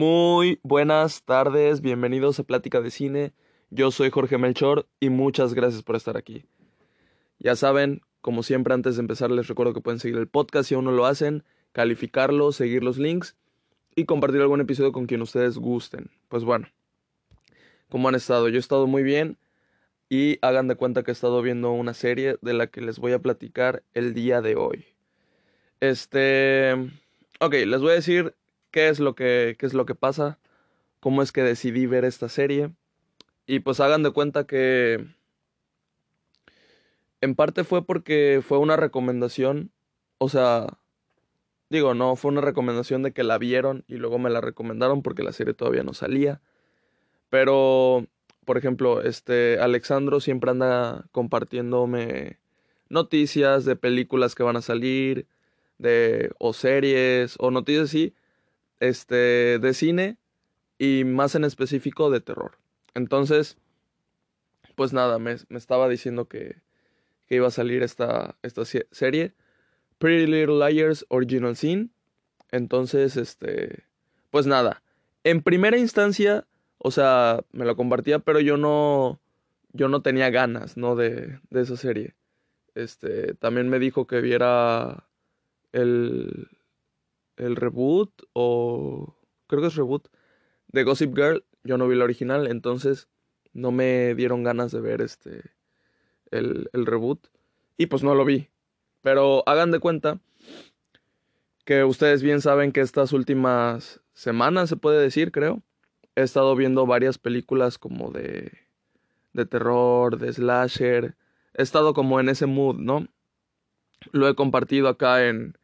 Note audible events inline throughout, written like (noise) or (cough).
Muy buenas tardes, bienvenidos a Plática de Cine. Yo soy Jorge Melchor y muchas gracias por estar aquí. Ya saben, como siempre antes de empezar les recuerdo que pueden seguir el podcast si aún no lo hacen, calificarlo, seguir los links y compartir algún episodio con quien ustedes gusten. Pues bueno, ¿cómo han estado? Yo he estado muy bien y hagan de cuenta que he estado viendo una serie de la que les voy a platicar el día de hoy. Este... Ok, les voy a decir qué es lo que, qué es lo que pasa, cómo es que decidí ver esta serie. Y pues hagan de cuenta que en parte fue porque fue una recomendación, o sea, digo, no, fue una recomendación de que la vieron y luego me la recomendaron porque la serie todavía no salía. Pero, por ejemplo, este Alexandro siempre anda compartiéndome noticias de películas que van a salir, de o series o noticias así, este de cine y más en específico de terror. Entonces, pues nada, me, me estaba diciendo que, que, iba a salir esta, esta serie. Pretty Little Liars Original Scene. Entonces, este, pues nada. En primera instancia, o sea, me lo compartía, pero yo no, yo no tenía ganas, ¿no? De, de esa serie. Este, también me dijo que viera el, el reboot o creo que es reboot de Gossip Girl. Yo no vi la original, entonces no me dieron ganas de ver este el, el reboot y pues no lo vi. Pero hagan de cuenta que ustedes bien saben que estas últimas semanas, se puede decir, creo, he estado viendo varias películas como de, de terror, de slasher. He estado como en ese mood, ¿no? Lo he compartido acá en,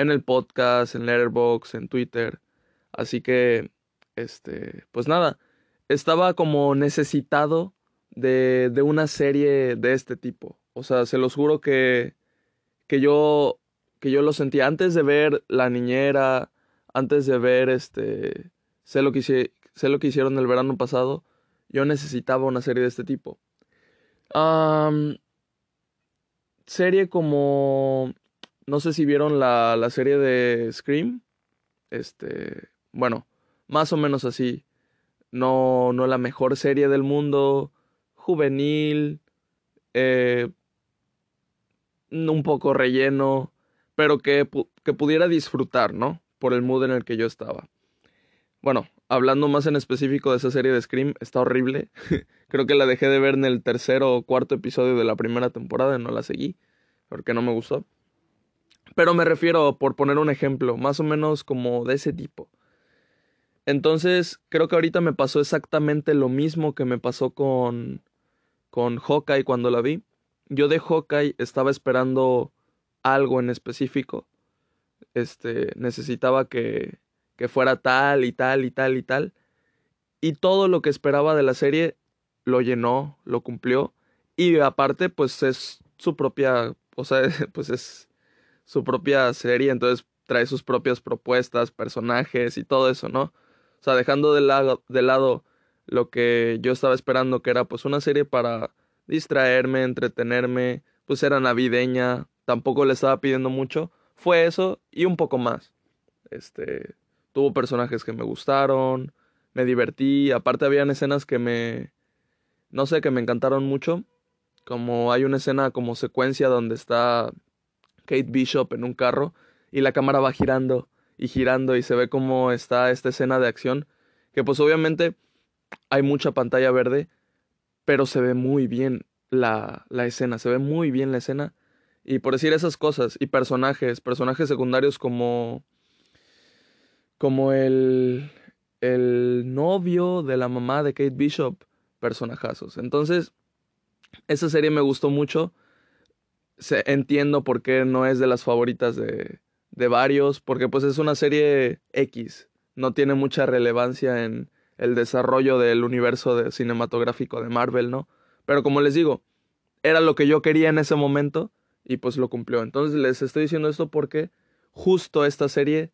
en el podcast, en Letterboxd, en Twitter. Así que, este, pues nada, estaba como necesitado de, de una serie de este tipo. O sea, se los juro que, que yo, que yo lo sentía antes de ver La Niñera, antes de ver este, sé lo que, sé lo que hicieron el verano pasado, yo necesitaba una serie de este tipo. serie como no sé si vieron la, la serie de Scream. Este, bueno, más o menos así. No, no la mejor serie del mundo. Juvenil. Eh, un poco relleno. Pero que, que pudiera disfrutar, ¿no? Por el mood en el que yo estaba. Bueno, hablando más en específico de esa serie de Scream, está horrible. (laughs) Creo que la dejé de ver en el tercer o cuarto episodio de la primera temporada y no la seguí. Porque no me gustó. Pero me refiero, por poner un ejemplo, más o menos como de ese tipo. Entonces, creo que ahorita me pasó exactamente lo mismo que me pasó con, con Hawkeye cuando la vi. Yo de Hawkeye estaba esperando algo en específico. Este, necesitaba que, que fuera tal y tal y tal y tal. Y todo lo que esperaba de la serie lo llenó, lo cumplió. Y aparte, pues es su propia, o sea, (laughs) pues es su propia serie, entonces trae sus propias propuestas, personajes y todo eso, ¿no? O sea, dejando de lado, lado lo que yo estaba esperando, que era pues una serie para distraerme, entretenerme, pues era navideña, tampoco le estaba pidiendo mucho, fue eso y un poco más. Este, tuvo personajes que me gustaron, me divertí, aparte habían escenas que me, no sé, que me encantaron mucho, como hay una escena como secuencia donde está Kate Bishop en un carro y la cámara va girando y girando y se ve cómo está esta escena de acción, que pues obviamente hay mucha pantalla verde, pero se ve muy bien la, la escena, se ve muy bien la escena. Y por decir esas cosas, y personajes, personajes secundarios como. como el. el novio de la mamá de Kate Bishop, personajazos. Entonces, esa serie me gustó mucho entiendo por qué no es de las favoritas de, de varios, porque pues es una serie X, no tiene mucha relevancia en el desarrollo del universo cinematográfico de Marvel, ¿no? Pero como les digo, era lo que yo quería en ese momento y pues lo cumplió. Entonces les estoy diciendo esto porque justo esta serie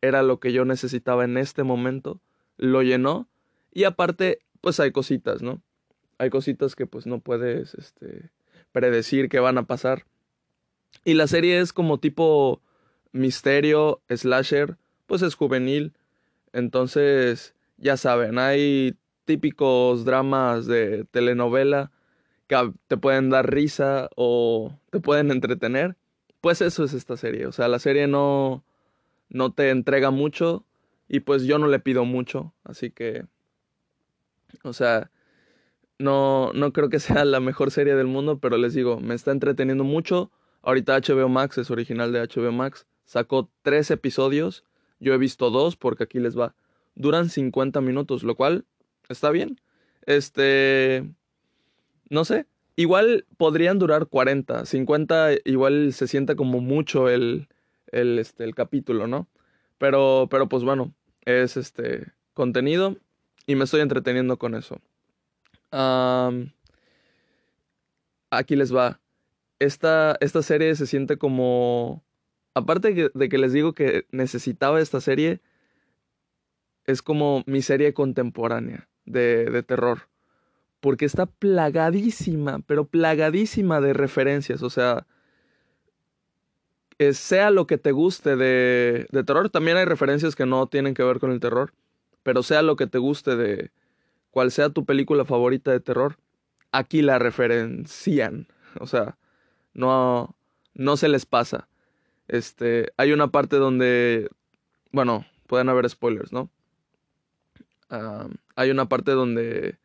era lo que yo necesitaba en este momento, lo llenó y aparte pues hay cositas, ¿no? Hay cositas que pues no puedes este predecir qué van a pasar. Y la serie es como tipo misterio, slasher, pues es juvenil. Entonces, ya saben, hay típicos dramas de telenovela que te pueden dar risa o te pueden entretener. Pues eso es esta serie. O sea, la serie no, no te entrega mucho y pues yo no le pido mucho. Así que, o sea, no, no creo que sea la mejor serie del mundo, pero les digo, me está entreteniendo mucho. Ahorita HBO Max es original de HBO Max. Sacó tres episodios. Yo he visto dos porque aquí les va. Duran 50 minutos, lo cual está bien. Este, no sé. Igual podrían durar 40, 50, igual se siente como mucho el, el, este, el capítulo, ¿no? Pero, pero pues bueno, es este contenido y me estoy entreteniendo con eso aquí les va. Esta, esta serie se siente como... Aparte de que les digo que necesitaba esta serie, es como mi serie contemporánea de, de terror. Porque está plagadísima, pero plagadísima de referencias. O sea, sea lo que te guste de, de, terror, también hay referencias que no tienen que ver con el terror, pero sea lo que te guste de, cual sea tu película favorita de terror, aquí la referencian. O sea, no, no se les pasa. Este, hay una parte donde, bueno, pueden haber spoilers, ¿no? hay una parte donde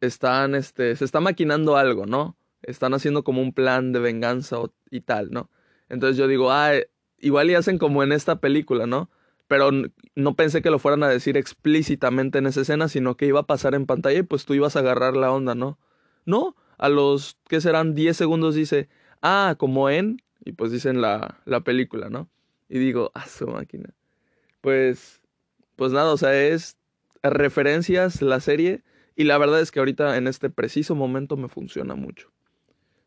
están, este, se está maquinando algo, ¿no? Están haciendo como un plan de venganza y tal, ¿no? Entonces yo digo, ah, igual y hacen como en esta película, ¿no? Pero no pensé que lo fueran a decir explícitamente en esa escena, sino que iba a pasar en pantalla y pues tú ibas a agarrar la onda, ¿no? No, a los, ¿qué serán? 10 segundos dice, ah, como en, y pues dicen la, la película, ¿no? Y digo, ah, su máquina. Pues, pues nada, o sea, es referencias la serie y la verdad es que ahorita en este preciso momento me funciona mucho.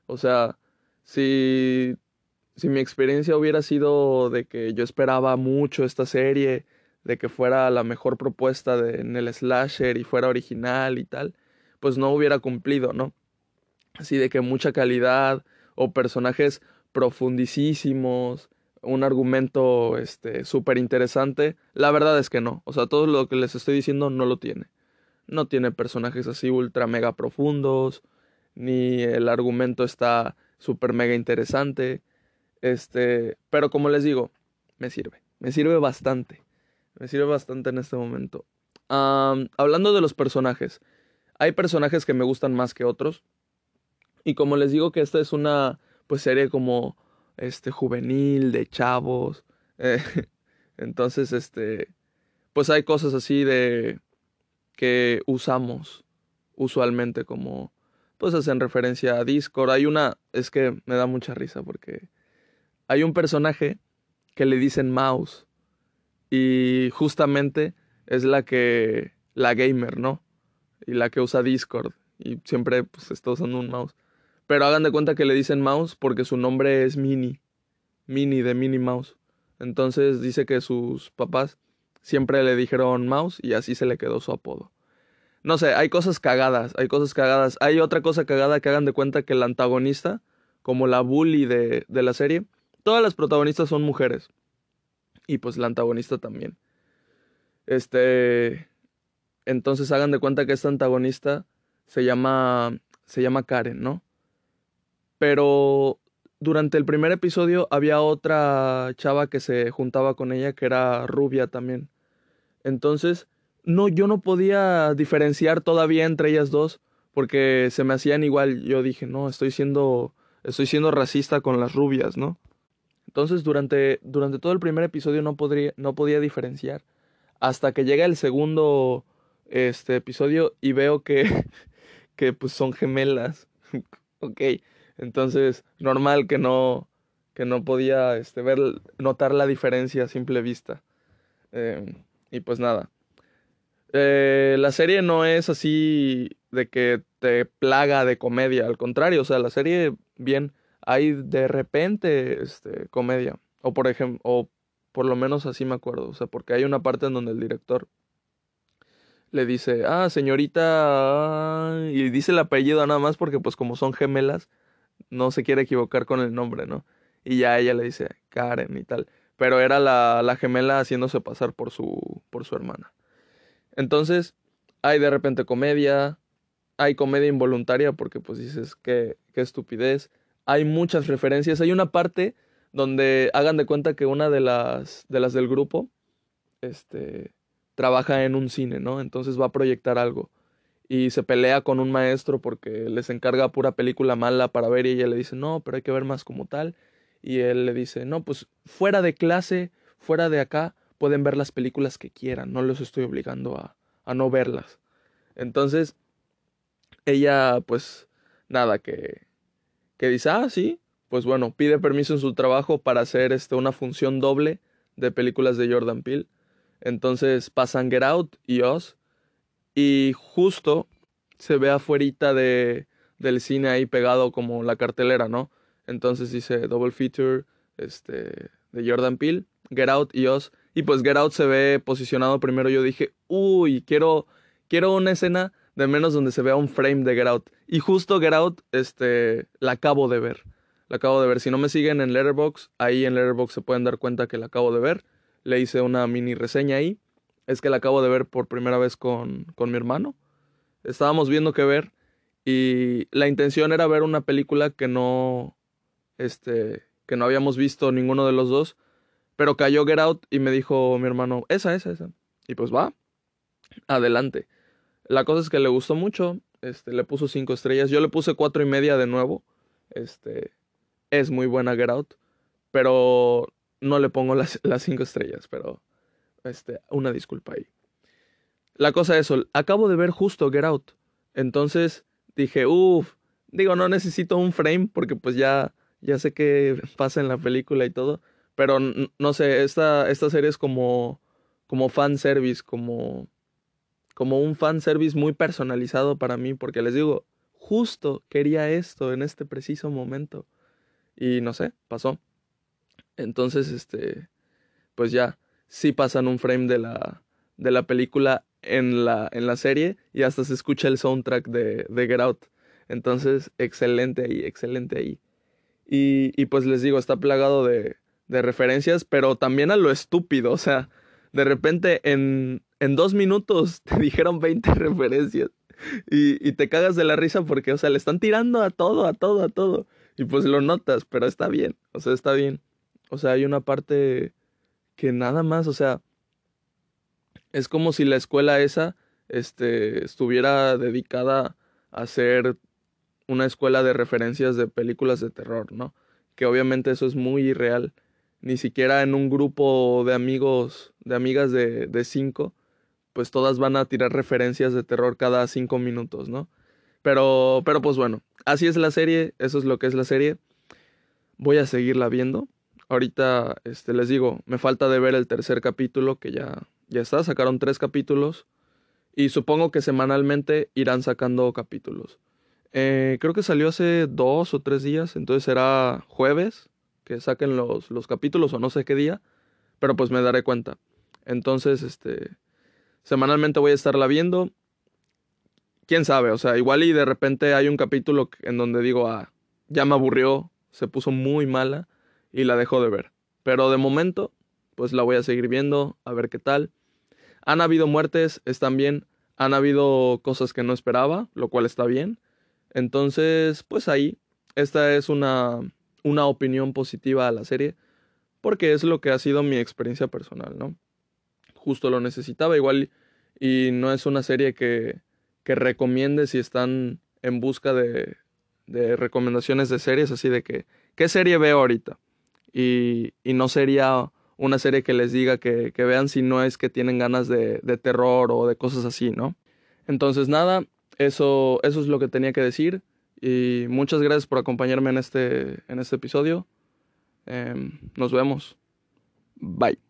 O sea, si si mi experiencia hubiera sido de que yo esperaba mucho esta serie, de que fuera la mejor propuesta de, en el slasher y fuera original y tal, pues no hubiera cumplido, ¿no? Así de que mucha calidad o personajes profundísimos, un argumento este súper interesante, la verdad es que no, o sea, todo lo que les estoy diciendo no lo tiene. No tiene personajes así ultra mega profundos, ni el argumento está súper mega interesante este, pero como les digo, me sirve. Me sirve bastante. Me sirve bastante en este momento. hablando de los personajes. Hay personajes que me gustan más que otros. Y como les digo que esta es una pues serie como este juvenil de chavos. Eh, (laughs) entonces, este pues hay cosas así de que usamos usualmente como pues hacen referencia a Discord. Hay una, es que me da mucha risa porque hay un personaje que le dicen mouse y justamente es la que la gamer, ¿no? Y la que usa Discord y siempre pues está usando un mouse. Pero hagan de cuenta que le dicen mouse porque su nombre es Mini, Mini de Mini Mouse. Entonces dice que sus papás siempre le dijeron mouse y así se le quedó su apodo. No sé, hay cosas cagadas, hay cosas cagadas. Hay otra cosa cagada que hagan de cuenta que el antagonista, como la bully de, de la serie, Todas las protagonistas son mujeres. Y pues la antagonista también. Este. Entonces hagan de cuenta que esta antagonista se llama. Se llama Karen, ¿no? Pero durante el primer episodio había otra chava que se juntaba con ella que era rubia también. Entonces, no, yo no podía diferenciar todavía entre ellas dos porque se me hacían igual. Yo dije, no, estoy siendo, estoy siendo racista con las rubias, ¿no? Entonces durante, durante todo el primer episodio no, podría, no podía diferenciar. Hasta que llega el segundo este, episodio y veo que, (laughs) que pues son gemelas. (laughs) ok, entonces normal que no, que no podía este, ver, notar la diferencia a simple vista. Em, y pues nada. Eh, la serie no es así de que te plaga de comedia, al contrario, o sea, la serie bien hay de repente este, comedia. O por ejemplo, o por lo menos así me acuerdo. O sea, porque hay una parte en donde el director le dice, ah, señorita, y dice el apellido nada más porque pues como son gemelas, no se quiere equivocar con el nombre, ¿no? Y ya ella le dice Karen y tal. pero era la, la gemela haciéndose pasar por su, por su hermana. Entonces, hay de repente comedia, hay comedia involuntaria porque pues dices qué, qué estupidez. Hay muchas referencias. Hay una parte donde hagan de cuenta que una de las, de las del grupo este, trabaja en un cine, ¿no? Entonces va a proyectar algo. Y se pelea con un maestro porque les encarga pura película mala para ver y ella le dice, no, pero hay que ver más como tal. Y él le dice, no, pues fuera de clase, fuera de acá, pueden ver las películas que quieran, no los estoy obligando a, a no verlas. Entonces, ella, pues, nada, que, que dice, ah, sí, pues bueno, pide permiso en su trabajo para hacer este, una función doble de películas de Jordan Peele. Entonces pasan Get Out y Oz. Y justo se ve afuera de, del cine ahí pegado como la cartelera, ¿no? Entonces dice Double Feature este, de Jordan Peele, Get Out y Oz. Y pues Get Out se ve posicionado primero. Yo dije, uy, quiero, quiero una escena de menos donde se vea un frame de Get Out. Y justo Get Out, este, la acabo de ver. La acabo de ver. Si no me siguen en Letterbox, ahí en Letterbox se pueden dar cuenta que la acabo de ver. Le hice una mini reseña ahí. Es que la acabo de ver por primera vez con, con mi hermano. Estábamos viendo qué ver. Y la intención era ver una película que no. Este. que no habíamos visto ninguno de los dos. Pero cayó Get Out y me dijo mi hermano, esa, esa, esa. Y pues va. Adelante. La cosa es que le gustó mucho, este, le puso cinco estrellas. Yo le puse cuatro y media de nuevo. Este, es muy buena Get Out, pero no le pongo las, las cinco estrellas, pero este, una disculpa ahí. La cosa es eso, acabo de ver justo Get Out, entonces dije, uff, digo, no necesito un frame porque pues ya, ya sé qué pasa en la película y todo, pero no sé, esta, esta serie es como, como fan service, como como un fanservice muy personalizado para mí, porque les digo, justo quería esto en este preciso momento. Y no sé, pasó. Entonces, este, pues ya, sí pasan un frame de la, de la película en la, en la serie y hasta se escucha el soundtrack de, de Get Out. Entonces, excelente ahí, excelente ahí. Y, y pues les digo, está plagado de, de referencias, pero también a lo estúpido, o sea, de repente en, en dos minutos (laughs) te dijeron 20 referencias. Y, y, te cagas de la risa porque, o sea, le están tirando a todo, a todo, a todo. Y pues lo notas, pero está bien. O sea, está bien. O sea, hay una parte que nada más, o sea, es como si la escuela esa este, estuviera dedicada a ser una escuela de referencias de películas de terror, ¿no? Que obviamente eso es muy irreal. Ni siquiera en un grupo de amigos, de amigas de, de cinco, pues todas van a tirar referencias de terror cada cinco minutos, ¿no? Pero, pero pues bueno, así es la serie, eso es lo que es la serie. Voy a seguirla viendo. Ahorita, este, les digo, me falta de ver el tercer capítulo, que ya, ya está, sacaron tres capítulos. Y supongo que semanalmente irán sacando capítulos. Eh, creo que salió hace dos o tres días, entonces será jueves que saquen los, los capítulos o no sé qué día, pero pues me daré cuenta. Entonces, este, Semanalmente voy a estarla viendo. Quién sabe, o sea, igual y de repente hay un capítulo en donde digo, ah, ya me aburrió, se puso muy mala y la dejo de ver. Pero de momento, pues la voy a seguir viendo, a ver qué tal. Han habido muertes, están bien. Han habido cosas que no esperaba, lo cual está bien. Entonces, pues ahí, esta es una, una opinión positiva a la serie, porque es lo que ha sido mi experiencia personal, ¿no? Justo lo necesitaba igual y no es una serie que, que recomiende si están en busca de, de recomendaciones de series, así de que, ¿qué serie veo ahorita? Y, y no sería una serie que les diga que, vean si no es que tienen ganas de, terror o de cosas así, ¿no? Entonces nada, eso, eso es lo que tenía que decir y muchas gracias por acompañarme en este, en este episodio. Eh, nos vemos. Bye.